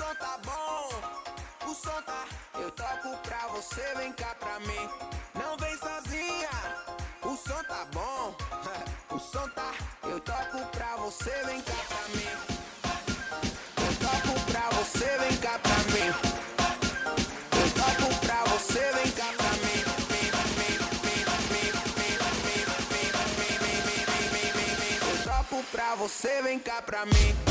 som tá bom, o som tá. Eu toco pra você, vem cá pra mim. Não vem sozinha, o som tá bom, o som tá. Eu toco pra você, vem cá pra mim. Eu toco pra você, vem cá pra mim. Eu toco pra você, vem cá pra mim. Eu toco pra você, vem cá pra mim.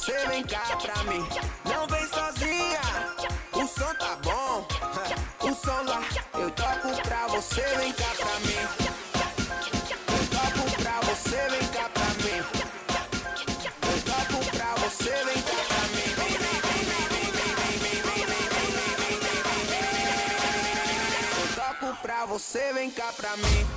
Você vem cá pra mim, não vem sozinha. O som tá bom, o som lá. Eu toco pra você, vem cá pra mim. Eu toco pra você, vem cá pra mim. Eu toco pra você, vem cá pra mim. Eu toco pra você, vem cá pra mim.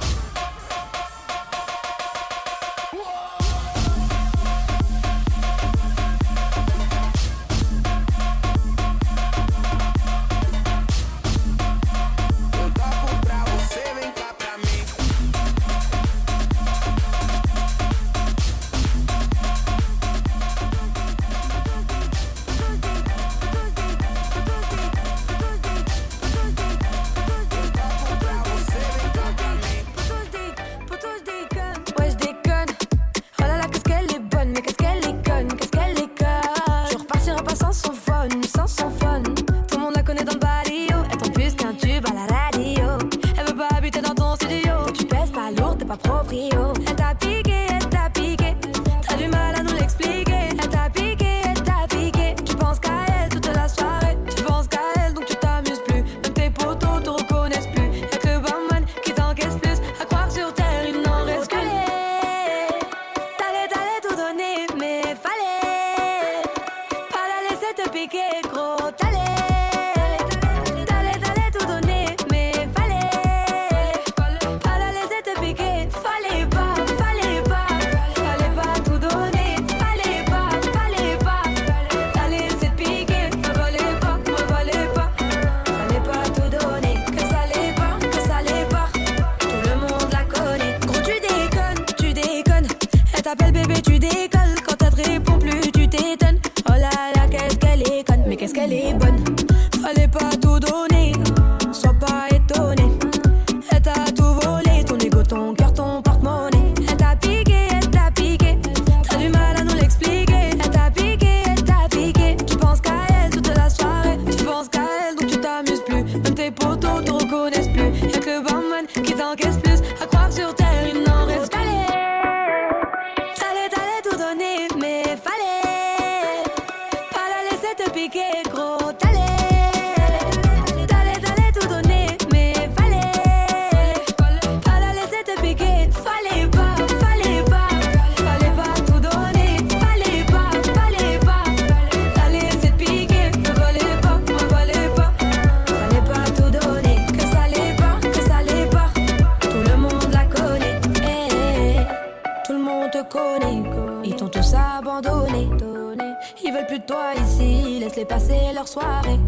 passer leur soirée.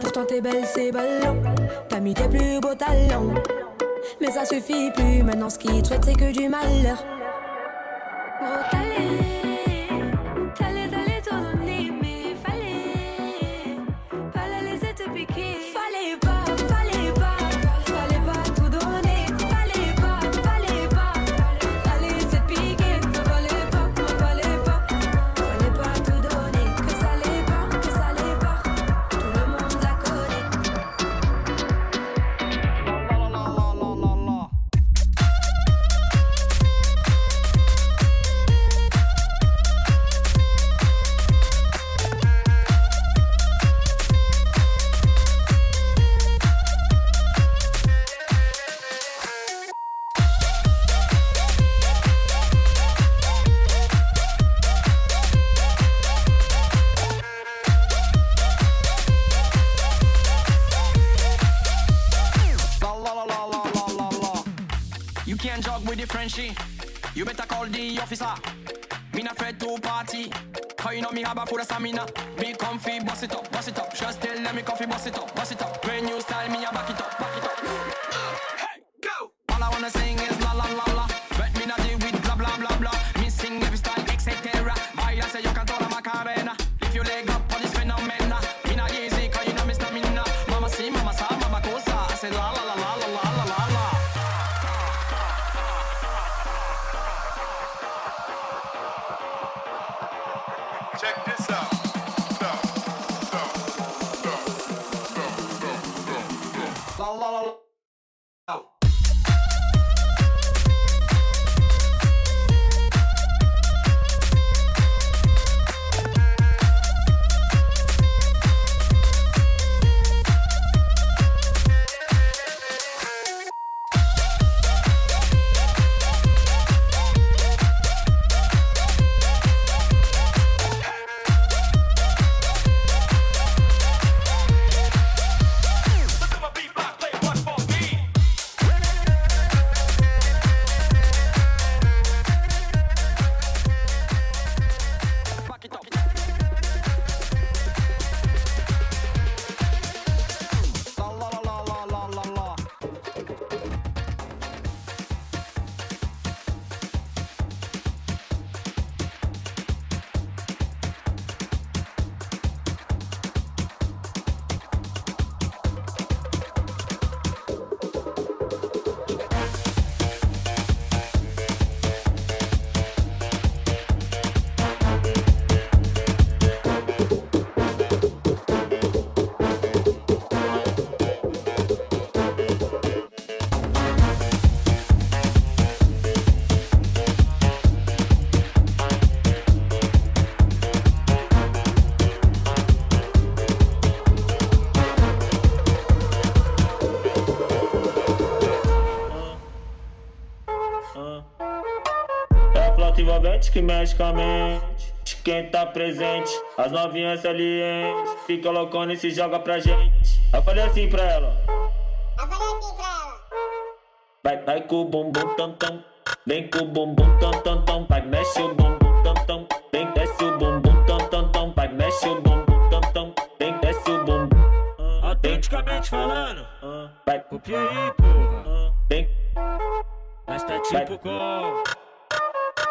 Pourtant t'es belle, c'est ballon. T'as mis tes plus beaux talons. Mais ça suffit plus, maintenant ce qu'ils te souhaitent c'est que du malheur. Be comfy, boss it up, boss it up. Just tell them me comfy, boss it up, boss it up. Brand new style, me a back it up, back it up. Hey, go! All I wanna sing assalto envolvente que mexe com a mente. Quem tá presente, as novinhas salientes, fica loucona e se joga pra gente. Eu falei assim pra ela. Eu falei assim pra ela. Vai, vai com o bumbum tam tam. Vem com o bumbum tam tam tam. Vai, mexe o bumbum tam tam. Vem, desce o bumbum tam tam tam. Vai, mexe o bumbum tam tam. Vem, desce o bumbum. Autenticamente falando, vai, copia aí, porra. Vem. Mas tá tipo com.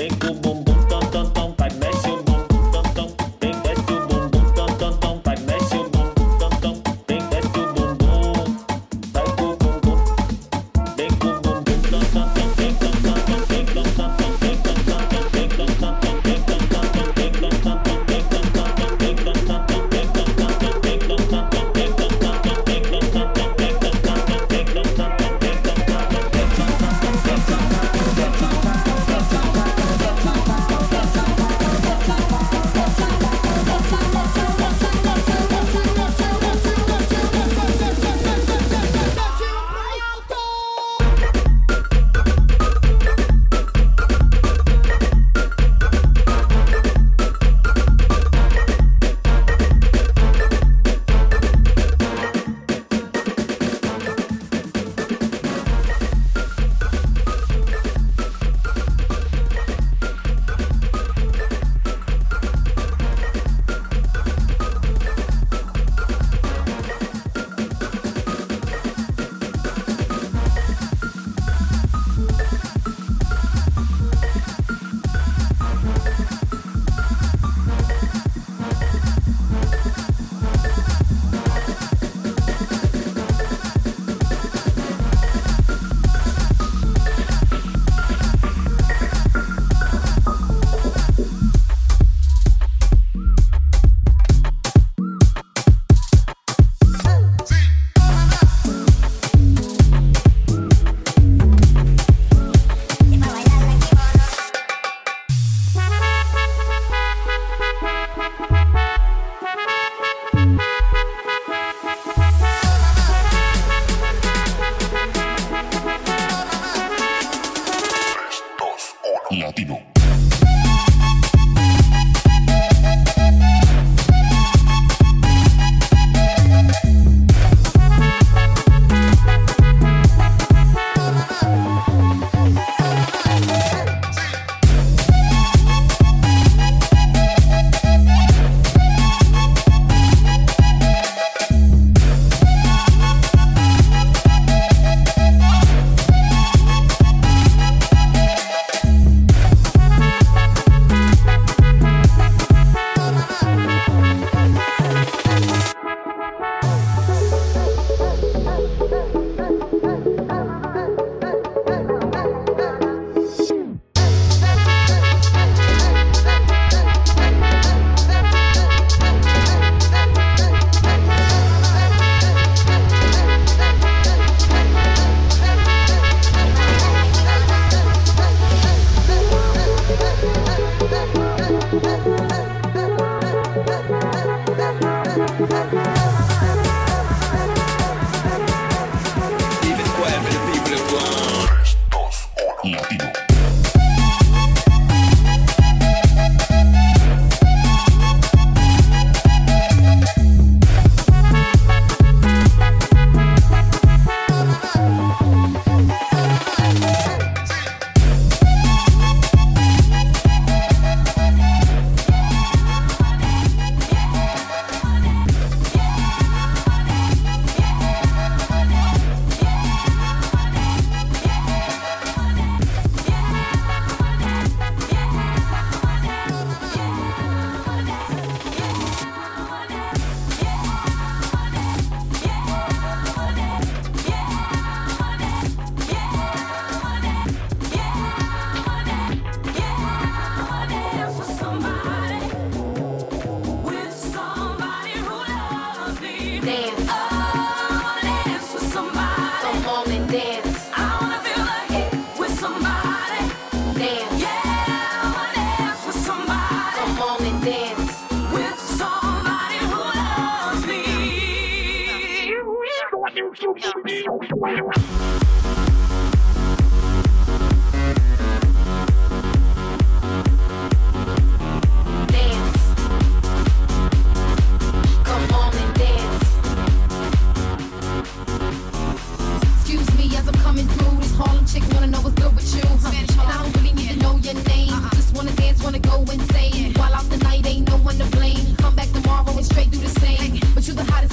Bem, com o bumbum.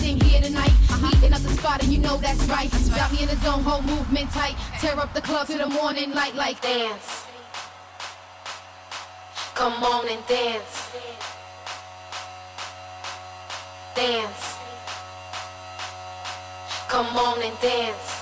thing here tonight. Uh-huh. Eating up the spot, and you know that's right. That's right. Got me in the zone, whole movement tight. Tear up the club till the morning light, like dance. Come on and dance. Dance. Come on and dance.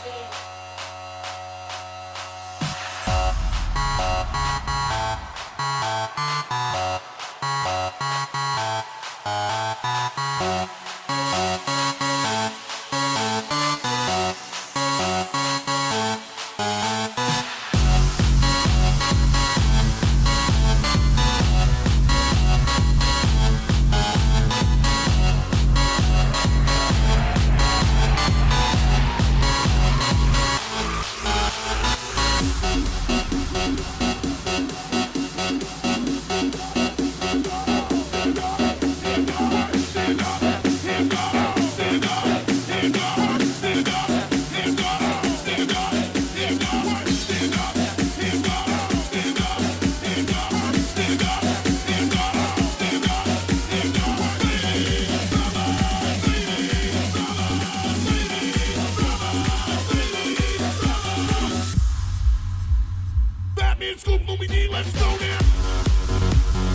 let's go now.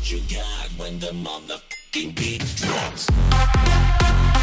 what you got when the motherfucking beat drops.